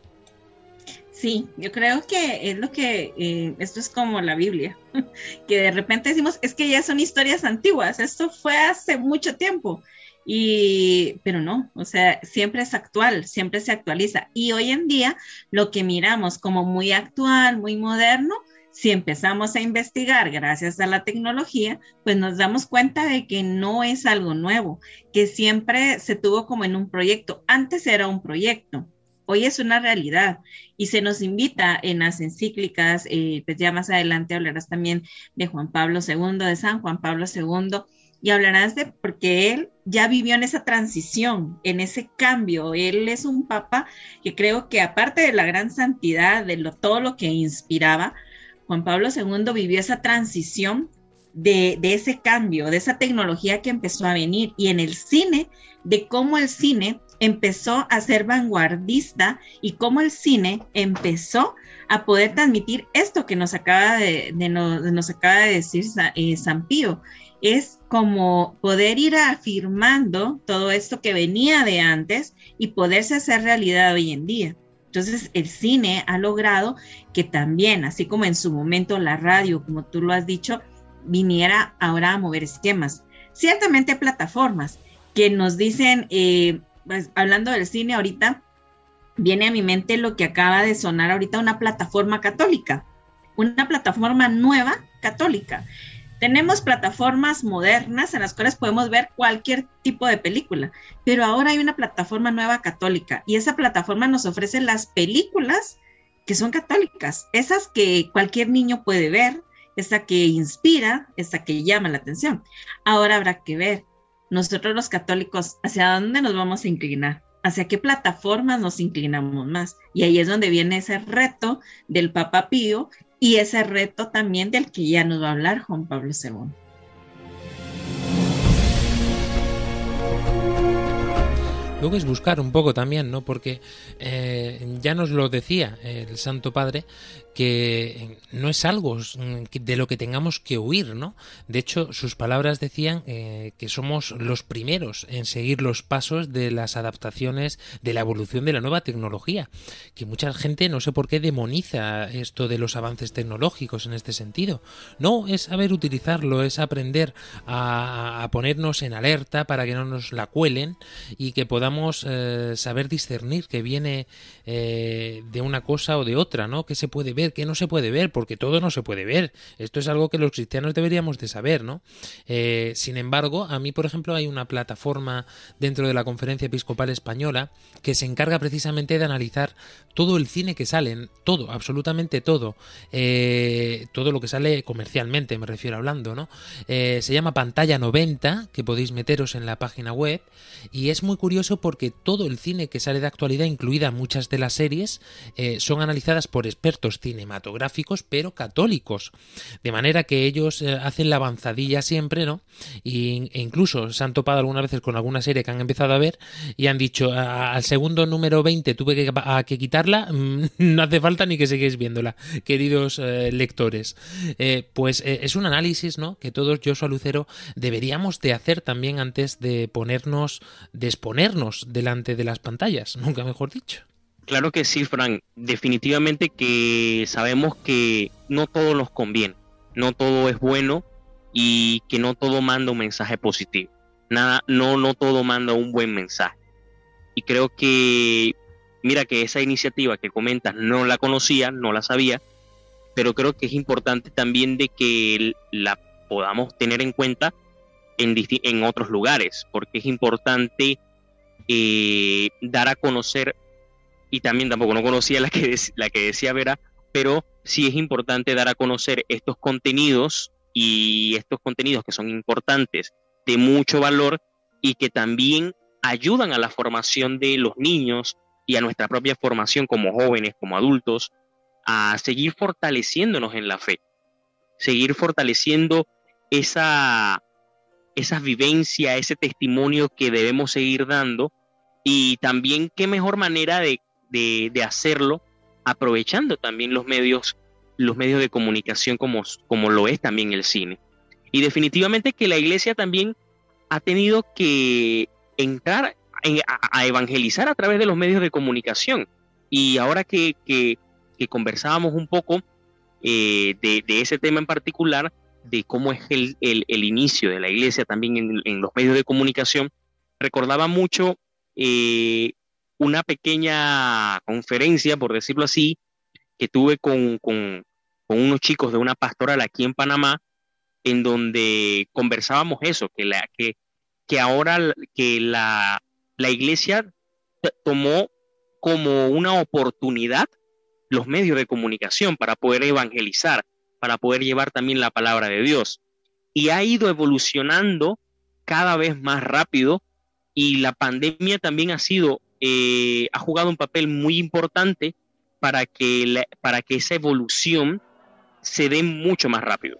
Sí, yo creo que es lo que, eh, esto es como la Biblia, que de repente decimos, es que ya son historias antiguas, esto fue hace mucho tiempo, y, pero no, o sea, siempre es actual, siempre se actualiza. Y hoy en día lo que miramos como muy actual, muy moderno, si empezamos a investigar gracias a la tecnología, pues nos damos cuenta de que no es algo nuevo, que siempre se tuvo como en un proyecto. Antes era un proyecto, hoy es una realidad y se nos invita en las encíclicas, eh, pues ya más adelante hablarás también de Juan Pablo II, de San Juan Pablo II, y hablarás de porque él ya vivió en esa transición, en ese cambio. Él es un papa que creo que aparte de la gran santidad, de lo, todo lo que inspiraba, Juan Pablo II vivió esa transición de, de, ese cambio, de esa tecnología que empezó a venir y en el cine, de cómo el cine empezó a ser vanguardista y cómo el cine empezó a poder transmitir esto que nos acaba de, nos, acaba de decir eh, San Pío. Es como poder ir afirmando todo esto que venía de antes y poderse hacer realidad hoy en día. Entonces, el cine ha logrado que también, así como en su momento la radio, como tú lo has dicho, viniera ahora a mover esquemas. Ciertamente plataformas que nos dicen, eh, pues, hablando del cine ahorita, viene a mi mente lo que acaba de sonar ahorita una plataforma católica, una plataforma nueva católica. Tenemos plataformas modernas en las cuales podemos ver cualquier tipo de película, pero ahora hay una plataforma nueva católica y esa plataforma nos ofrece las películas que son católicas, esas que cualquier niño puede ver, esa que inspira, esa que llama la atención. Ahora habrá que ver nosotros los católicos, ¿hacia dónde nos vamos a inclinar? ¿Hacia qué plataformas nos inclinamos más? Y ahí es donde viene ese reto del Papa Pío y ese reto también del que ya nos va a hablar Juan Pablo II. Luego es buscar un poco también, ¿no? Porque eh, ya nos lo decía el Santo Padre, que no es algo de lo que tengamos que huir, ¿no? De hecho, sus palabras decían eh, que somos los primeros en seguir los pasos de las adaptaciones de la evolución de la nueva tecnología, que mucha gente no sé por qué demoniza esto de los avances tecnológicos en este sentido. No, es saber utilizarlo, es aprender a, ponernos en alerta para que no nos la cuelen y que podamos eh, saber discernir que viene eh, de una cosa o de otra, ¿no? Que se puede ver que no se puede ver, porque todo no se puede ver. Esto es algo que los cristianos deberíamos de saber, ¿no? Eh, sin embargo, a mí, por ejemplo, hay una plataforma dentro de la Conferencia Episcopal Española que se encarga precisamente de analizar todo el cine que sale, todo, absolutamente todo, eh, todo lo que sale comercialmente, me refiero hablando, ¿no? Eh, se llama Pantalla 90, que podéis meteros en la página web, y es muy curioso porque todo el cine que sale de actualidad, incluida muchas de las series, son analizadas por expertos cinematográficos, pero católicos. De manera que ellos eh, hacen la avanzadilla siempre, ¿no? Y, e incluso se han topado algunas veces con alguna serie que han empezado a ver y han dicho, al segundo número 20 tuve que, quitarla, mm, no hace falta ni que sigáis viéndola, queridos eh, lectores. Eh, pues es un análisis, ¿no? Que todos, yo, Lucero, deberíamos de hacer también antes de ponernos, de exponernos delante de las pantallas, nunca mejor dicho. Claro que sí, Frank. Definitivamente que sabemos que no todo nos conviene, no todo es bueno y que no todo manda un mensaje positivo. Nada, no, no todo manda un buen mensaje. Y creo que, mira que esa iniciativa que comentas no la conocía, no la sabía, pero creo que es importante también de que la podamos tener en cuenta en, otros lugares, porque es importante eh, dar a conocer y también tampoco no conocía la que, la que decía Vera, pero sí es importante dar a conocer estos contenidos y estos contenidos que son importantes, de mucho valor y que también ayudan a la formación de los niños y a nuestra propia formación como jóvenes, como adultos, a seguir fortaleciéndonos en la fe, seguir fortaleciendo esa, esa vivencia, ese testimonio que debemos seguir dando y también qué mejor manera de, de, hacerlo aprovechando también los medios, los medios de comunicación como, como lo es también el cine. Y definitivamente que la iglesia también ha tenido que entrar a, evangelizar a través de los medios de comunicación. Y ahora que, que, conversábamos un poco eh, de, ese tema en particular, de cómo es el, el, inicio de la iglesia también en, los medios de comunicación, recordaba mucho eh, una pequeña conferencia, por decirlo así, que tuve con, con, unos chicos de una pastoral aquí en Panamá, en donde conversábamos eso, que, la, que, que ahora que la, la iglesia tomó como una oportunidad los medios de comunicación para poder evangelizar, para poder llevar también la palabra de Dios. Y ha ido evolucionando cada vez más rápido y la pandemia también ha sido, eh, ha jugado un papel muy importante para que, para que esa evolución se dé mucho más rápido.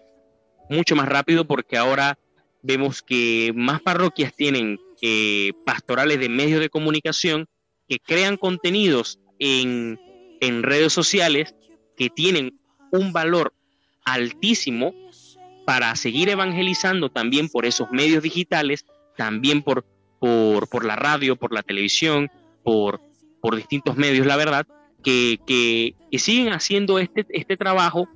Mucho más rápido porque ahora vemos que más parroquias tienen eh, pastorales de medios de comunicación que crean contenidos en, en redes sociales que tienen un valor altísimo para seguir evangelizando también por esos medios digitales, también por, por, la radio, por la televisión, por, por distintos medios, la verdad, que, que, siguen haciendo este, este trabajo,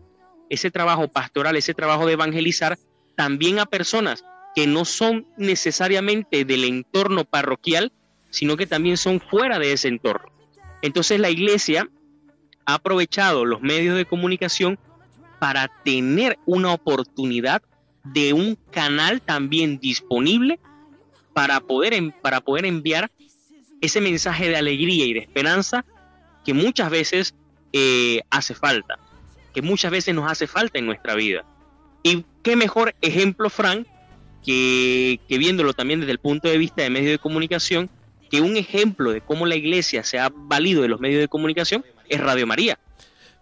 ese trabajo pastoral, ese trabajo de evangelizar también a personas que no son necesariamente del entorno parroquial, sino que también son fuera de ese entorno. Entonces la iglesia ha aprovechado los medios de comunicación para tener una oportunidad de un canal también disponible para poder, para poder enviar ese mensaje de alegría y de esperanza que muchas veces eh, hace falta, que muchas veces nos hace falta en nuestra vida. Y qué mejor ejemplo, Frank, que, que viéndolo también desde el punto de vista de medios de comunicación, que un ejemplo de cómo la iglesia se ha valido de los medios de comunicación es Radio María.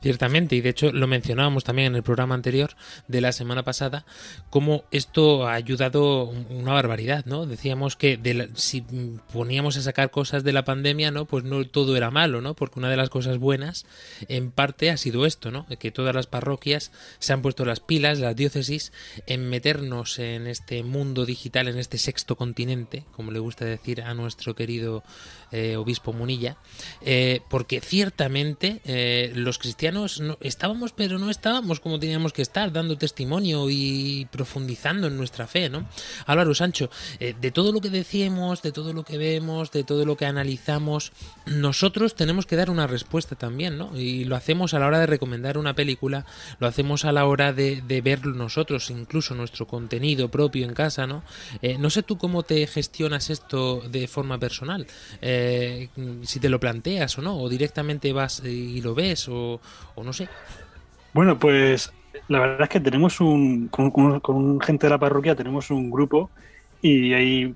Ciertamente, y de hecho lo mencionábamos también en el programa anterior de la semana pasada, cómo esto ha ayudado una barbaridad, ¿no? Decíamos que si poníamos a sacar cosas de la pandemia, ¿no? Pues no todo era malo, ¿no? Porque una de las cosas buenas, en parte, ha sido esto, ¿no? Que todas las parroquias se han puesto las pilas, las diócesis, en meternos en este mundo digital, en este sexto continente, como le gusta decir a nuestro querido eh, obispo Munilla, eh, porque ciertamente eh, los cristianos estábamos, pero no estábamos como teníamos que estar, dando testimonio y profundizando en nuestra fe, ¿no? Álvaro Sancho, de todo lo que decimos, de todo lo que vemos, de todo lo que analizamos, nosotros tenemos que dar una respuesta también, ¿no? Y lo hacemos a la hora de recomendar una película, lo hacemos a la hora de, de ver nosotros, incluso nuestro contenido propio en casa, ¿no? No sé tú cómo te gestionas esto de forma personal, si te lo planteas o no, o directamente vas y lo ves, o, no sé. Bueno, pues la verdad es que tenemos un, con, gente de la parroquia tenemos un grupo y hay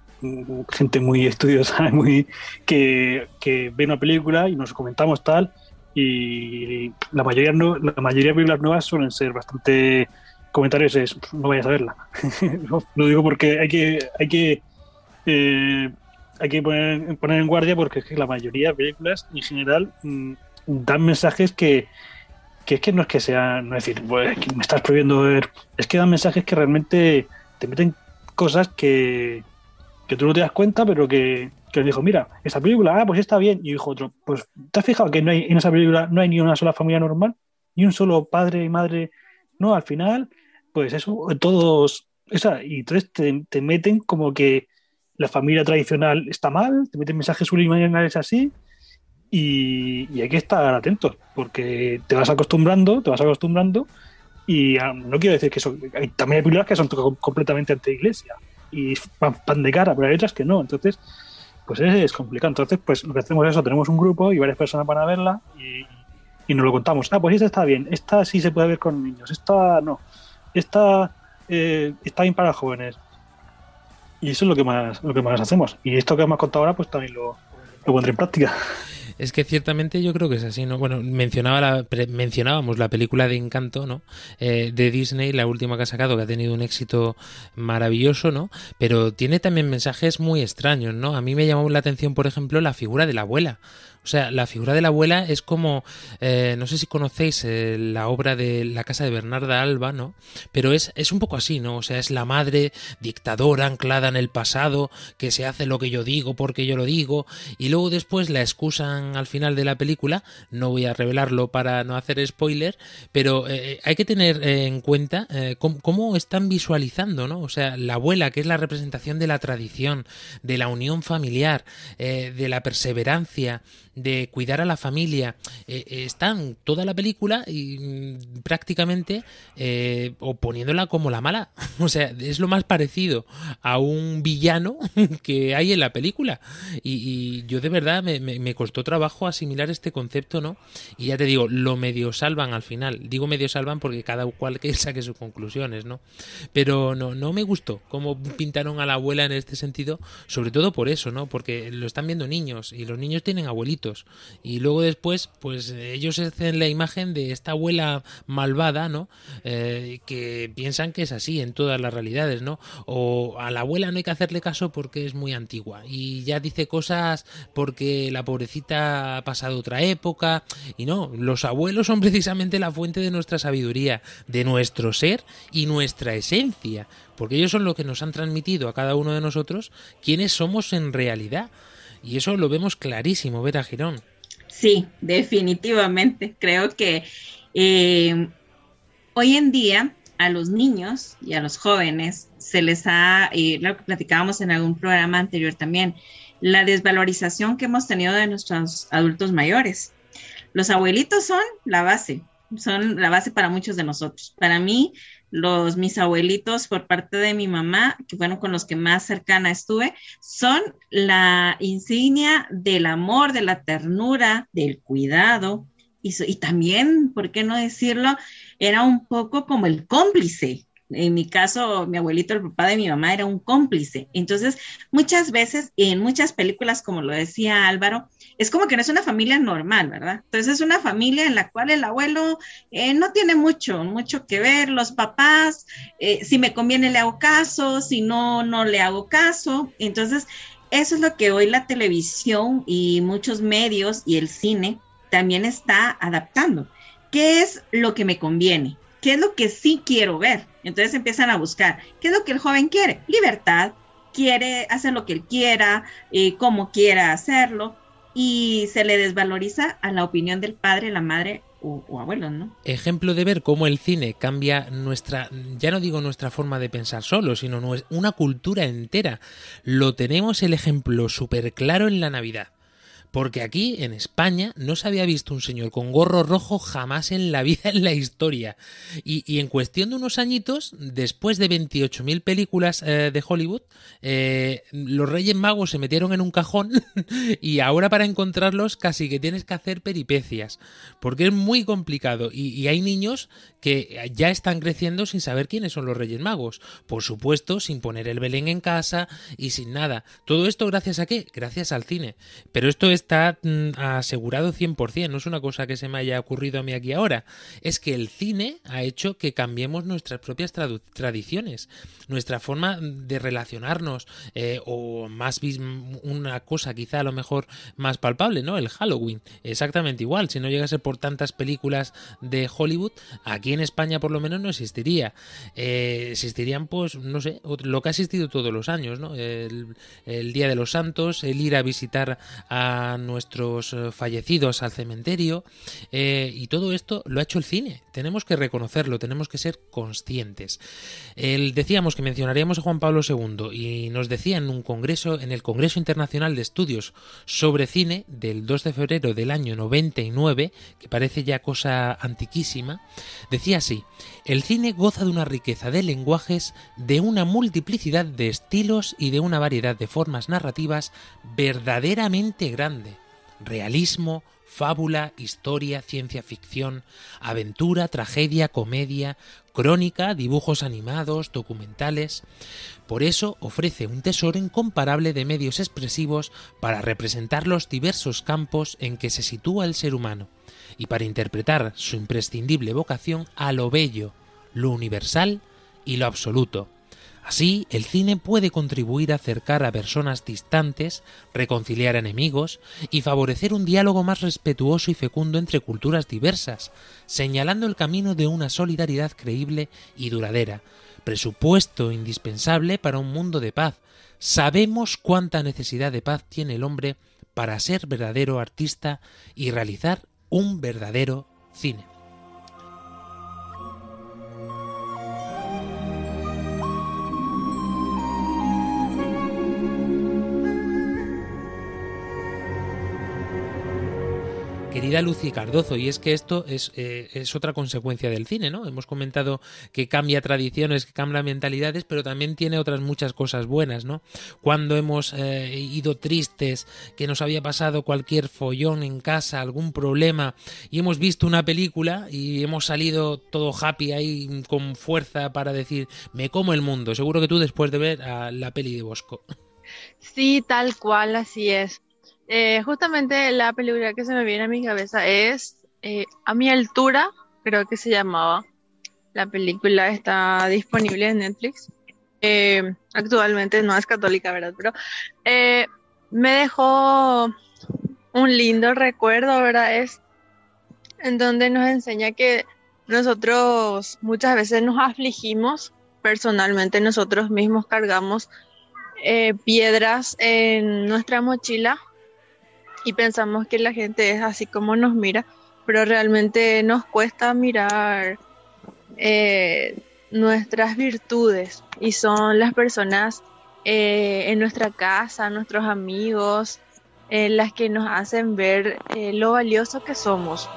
gente muy estudiosa, muy que, ve una película y nos comentamos tal y la mayoría no, la mayoría de películas nuevas suelen ser bastante comentarios es no vayas a verla. Lo digo porque hay que hay que eh, hay que poner, poner en guardia porque es que la mayoría de películas en general mm, dan mensajes que que es que no es que sea, no es decir, pues, me estás prohibiendo ver, es que dan mensajes que realmente te meten cosas que, que tú no te das cuenta, pero que, que dijo, mira, esa película, ah, pues está bien. Y dijo otro, pues ¿te has fijado que no hay, en esa película no hay ni una sola familia normal? Ni un solo padre y madre. No, al final, pues eso, todos, esa, y entonces te, te meten como que la familia tradicional está mal, te meten mensajes subliminales así, y, hay que estar atentos, porque te vas acostumbrando, te vas acostumbrando, y ah, no quiero decir que eso, también hay películas que son completamente anti-iglesia y pan, de cara, pero hay otras que no. Entonces, pues es complicado. Entonces, pues lo que hacemos es eso, tenemos un grupo y varias personas van a verla y, y nos lo contamos. Ah, pues esta está bien, esta sí se puede ver con niños, esta no, esta eh, está bien para jóvenes. Y eso es lo que más, lo que más hacemos. Y esto que hemos contado ahora, pues también lo, lo pondré en práctica. Es que ciertamente yo creo que es así, ¿no? Bueno, mencionaba la, mencionábamos la película de Encanto, ¿no? Eh, de Disney, la última que ha sacado, que ha tenido un éxito maravilloso, ¿no? Pero tiene también mensajes muy extraños, ¿no? A mí me llamó la atención, por ejemplo, la figura de la abuela. O sea, la figura de la abuela es como, eh, no sé si conocéis eh, la obra de La casa de Bernarda Alba, ¿no? Pero es, es un poco así, ¿no? O sea, es la madre dictadora anclada en el pasado, que se hace lo que yo digo porque yo lo digo, y luego después la excusan al final de la película, no voy a revelarlo para no hacer spoiler, pero eh, hay que tener en cuenta cómo, cómo están visualizando, ¿no? O sea, la abuela, que es la representación de la tradición, de la unión familiar, de la perseverancia, de cuidar a la familia, eh, eh, están toda la película y mm, prácticamente eh, o poniéndola como la mala. O sea, es lo más parecido a un villano que hay en la película. Y, y yo de verdad me, me- me costó trabajo asimilar este concepto, ¿no? Y ya te digo, lo medio salvan al final. Digo medio salvan porque cada cual que saque sus conclusiones, ¿no? Pero no, no me gustó cómo pintaron a la abuela en este sentido, sobre todo por eso, ¿no? Porque lo están viendo niños y los niños tienen abuelitos. Y luego después, pues ellos hacen la imagen de esta abuela malvada, ¿no? Eh, que piensan que es así en todas las realidades, ¿no? O a la abuela no hay que hacerle caso porque es muy antigua y ya dice cosas porque la pobrecita ha pasado otra época. Y no, los abuelos son precisamente la fuente de nuestra sabiduría, de nuestro ser y nuestra esencia. Porque ellos son lo que nos han transmitido a cada uno de nosotros quiénes somos en realidad. Y eso lo vemos clarísimo, Vera Girón. Sí, definitivamente. Creo que eh, hoy en día a los niños y a los jóvenes se les ha, y lo que platicábamos en algún programa anterior también, la desvalorización que hemos tenido de nuestros adultos mayores. Los abuelitos son la base, son la base para muchos de nosotros. Para mí, los mis abuelitos por parte de mi mamá, que fueron con los que más cercana estuve, son la insignia del amor, de la ternura, del cuidado y, también, ¿por qué no decirlo? Era un poco como el cómplice. En mi caso, mi abuelito, el papá de mi mamá, era un cómplice. Entonces, muchas veces, en muchas películas, como lo decía Álvaro, es como que no es una familia normal, ¿verdad? Entonces es una familia en la cual el abuelo eh, no tiene mucho, mucho que ver, los papás, eh, si me conviene le hago caso, si no, no le hago caso. Entonces, eso es lo que hoy la televisión y muchos medios y el cine también está adaptando. ¿Qué es lo que me conviene? ¿Qué es lo que sí quiero ver? Entonces empiezan a buscar, ¿qué es lo que el joven quiere? Libertad, quiere hacer lo que él quiera, eh, como quiera hacerlo, y se le desvaloriza a la opinión del padre, la madre o, o abuelos, ¿no? ejemplo de ver cómo el cine cambia nuestra, ya no digo nuestra forma de pensar solo, sino una cultura entera. Lo tenemos el ejemplo súper claro en la Navidad. Porque aquí, en España, no se había visto un señor con gorro rojo jamás en la vida, en la historia. Y, y en cuestión de unos añitos, después de 28.000 películas eh, de Hollywood, eh, los Reyes Magos se metieron en un cajón y ahora para encontrarlos casi que tienes que hacer peripecias. Porque es muy complicado. Y, y hay niños que ya están creciendo sin saber quiénes son los Reyes Magos. Por supuesto, sin poner el Belén en casa y sin nada. Todo esto gracias a qué? Gracias al cine. Pero esto está mm, asegurado 100%, no es una cosa que se me haya ocurrido a mí aquí ahora. Es que el cine ha hecho que cambiemos nuestras propias tradiciones, nuestra forma de relacionarnos, eh, o más una cosa quizá a lo mejor más palpable, ¿no? El Halloween. Exactamente igual. Si no llegase por tantas películas de Hollywood, aquí en España por lo menos no existiría. Eh, existirían, pues, no sé, lo que ha existido todos los años, ¿no? El, el Día de los Santos, el ir a visitar a nuestros eh, fallecidos al cementerio, eh, y todo esto lo ha hecho el cine. Tenemos que reconocerlo, tenemos que ser conscientes. El, decíamos que mencionaríamos a Juan Pablo II y nos decía en un congreso, en el Congreso Internacional de Estudios sobre Cine del 2 de febrero del año 99, que parece ya cosa antiquísima, decía así: El cine goza de una riqueza de lenguajes, de una multiplicidad de estilos y de una variedad de formas narrativas verdaderamente grande. Realismo, fábula, historia, ciencia ficción, aventura, tragedia, comedia, crónica, dibujos animados, documentales. Por eso ofrece un tesoro incomparable de medios expresivos para representar los diversos campos en que se sitúa el ser humano y para interpretar su imprescindible vocación a lo bello, lo universal y lo absoluto. Así, el cine puede contribuir a acercar a personas distantes, reconciliar enemigos y favorecer un diálogo más respetuoso y fecundo entre culturas diversas, señalando el camino de una solidaridad creíble y duradera, presupuesto indispensable para un mundo de paz. Sabemos cuánta necesidad de paz tiene el hombre para ser verdadero artista y realizar un verdadero cine. Querida Lucy Cardozo, y es que esto es, eh, es, otra consecuencia del cine, ¿no? Hemos comentado que cambia tradiciones, que cambia mentalidades, pero también tiene otras muchas cosas buenas, ¿no? Cuando hemos eh, ido tristes, que nos había pasado cualquier follón en casa, algún problema, y hemos visto una película y hemos salido todo happy ahí con fuerza para decir, me como el mundo. Seguro que tú después de ver a la peli de Bosco. Sí, tal cual, así es. Eh, justamente la película que se me viene a mi cabeza es eh, A mi altura, creo que se llamaba. La película está disponible en Netflix. Eh, actualmente no es católica, ¿verdad? Pero me dejó un lindo recuerdo, ¿verdad? Es en donde nos enseña que nosotros muchas veces nos afligimos, personalmente nosotros mismos cargamos piedras en nuestra mochila y pensamos que la gente es así como nos mira, pero realmente nos cuesta mirar eh, nuestras virtudes y son las personas eh, en nuestra casa, nuestros amigos, eh, las que nos hacen ver lo valioso que somos.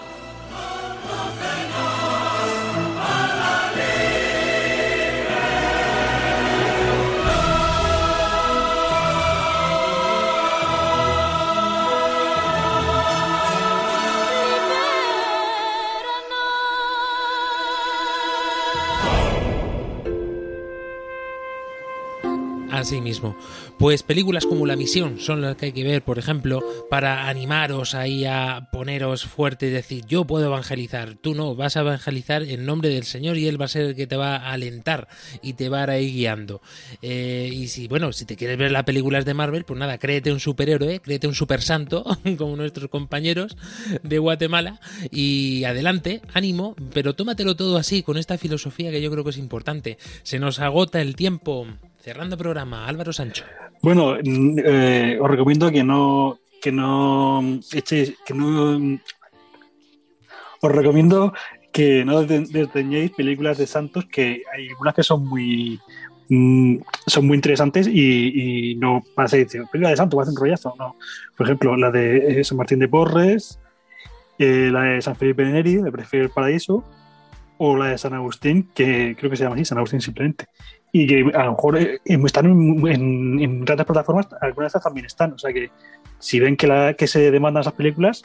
Así mismo. Pues películas como La Misión son las que hay que ver, por ejemplo, para animaros ahí a poneros fuerte y decir, yo puedo evangelizar. Tú no, vas a evangelizar en nombre del Señor y Él va a ser el que te va a alentar y te va a ir guiando. Eh, y si, bueno, si te quieres ver las películas de Marvel, pues nada, créete un superhéroe, créete un super santo, como nuestros compañeros de Guatemala, y adelante, ánimo, pero tómatelo todo así, con esta filosofía que yo creo que es importante. Se nos agota el tiempo. Cerrando programa, Álvaro Sancho. Bueno, eh, os recomiendo que no que no echéis, que no os recomiendo que no desdeñéis películas de Santos, que hay algunas que son muy mm, son muy interesantes y, no paséis película de Santos, va a hacer un rollazo, no. Por ejemplo, la de eh, San Martín de Porres, eh, la de San Felipe de Neri, de Prefiero el Paraíso, o la de San Agustín, que creo que se llama así, San Agustín simplemente y que a lo mejor eh, están en, en, grandes plataformas, algunas de estas también están. O sea que si ven que, la, que se demandan esas películas,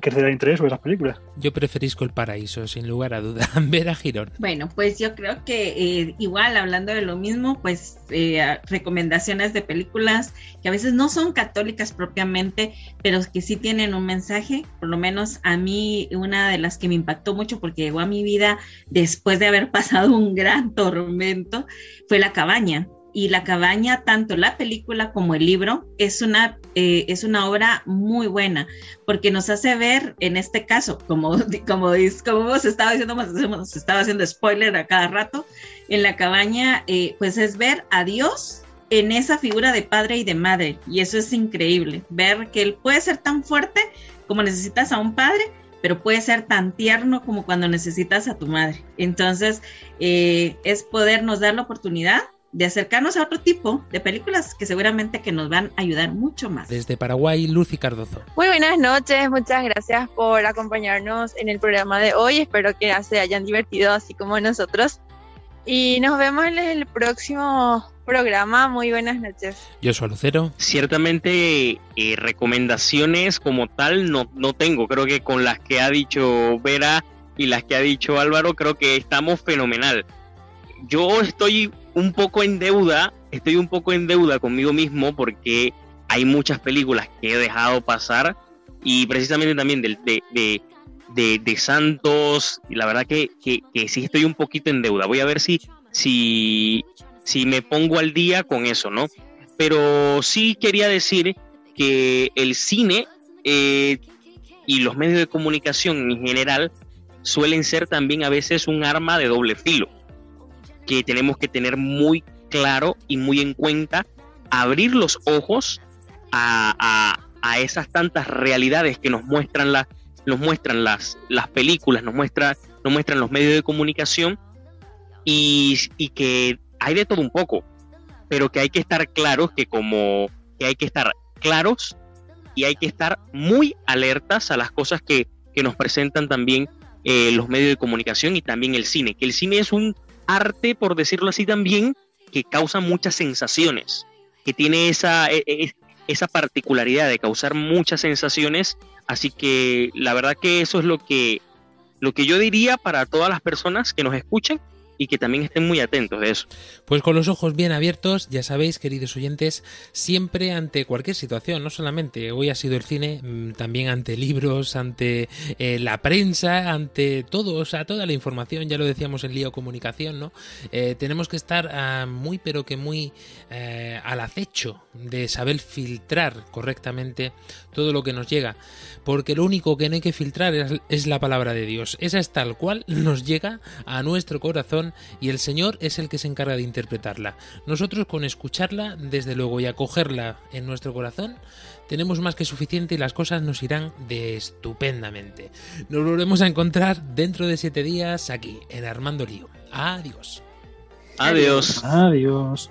crecerá el interés sobre esas películas. Yo preferisco El Paraíso, sin lugar a duda. Ver a Girón. Bueno, pues yo creo que eh, igual, hablando de lo mismo, pues eh, recomendaciones de películas que a veces no son católicas propiamente, pero que sí tienen un mensaje. Por lo menos a mí, una de las que me impactó mucho porque llegó a mi vida después de haber pasado un gran tormento fue La Cabaña y La cabaña, tanto la película como el libro, es una, eh, es una obra muy buena, porque nos hace ver, en este caso, como, como, como hemos estado diciendo, hemos estaba haciendo spoiler a cada rato, en La cabaña, eh, pues es ver a Dios en esa figura de padre y de madre, y eso es increíble, ver que él puede ser tan fuerte como necesitas a un padre, pero puede ser tan tierno como cuando necesitas a tu madre. Entonces, eh, es podernos dar la oportunidad de acercarnos a otro tipo de películas que seguramente que nos van a ayudar mucho más. Desde Paraguay, Lucy Cardozo. Muy buenas noches, muchas gracias por acompañarnos en el programa de hoy. Espero que se hayan divertido así como nosotros. Y nos vemos en el próximo programa. Muy buenas noches. Yo soy Lucero. Ciertamente, eh, recomendaciones como tal no, no tengo. Creo que con las que ha dicho Vera y las que ha dicho Álvaro, creo que estamos fenomenal. Yo estoy un poco en deuda, estoy un poco en deuda conmigo mismo porque hay muchas películas que he dejado pasar y precisamente también de, de, de, de Santos, y la verdad que, que, que, sí estoy un poquito en deuda. Voy a ver si, si, si me pongo al día con eso, ¿no? Pero sí quería decir que el cine eh, y los medios de comunicación en general suelen ser también a veces un arma de doble filo, que tenemos que tener muy claro y muy en cuenta, abrir los ojos a, a, a esas tantas realidades que nos muestran, la, nos muestran las, las películas, nos, muestra, nos muestran los medios de comunicación y, y que hay de todo un poco, pero que hay que estar claros que como que hay que estar claros y hay que estar muy alertas a las cosas que, que nos presentan también eh, los medios de comunicación y también el cine, que el cine es un arte, por decirlo así también, que causa muchas sensaciones, que tiene esa, esa particularidad de causar muchas sensaciones, así que la verdad que eso es lo que, lo que yo diría para todas las personas que nos escuchen y que también estén muy atentos de eso. Pues con los ojos bien abiertos, ya sabéis, queridos oyentes, siempre ante cualquier situación, no solamente hoy ha sido el cine, mm, también ante libros, ante eh, la prensa, ante todo, o sea, toda la información, ya lo decíamos en lío comunicación, ¿no? Eh, tenemos que estar uh, muy, pero que muy eh, al acecho de saber filtrar correctamente todo lo que nos llega, porque lo único que no hay que filtrar es, es la palabra de Dios, esa es tal cual nos llega a nuestro corazón y el Señor es el que se encarga de interpretarla. Nosotros con escucharla, desde luego, y acogerla en nuestro corazón, tenemos más que suficiente y las cosas nos irán de estupendamente. Nos volvemos a encontrar dentro de siete días aquí, en Armando Lío. Adiós. Adiós. Adiós.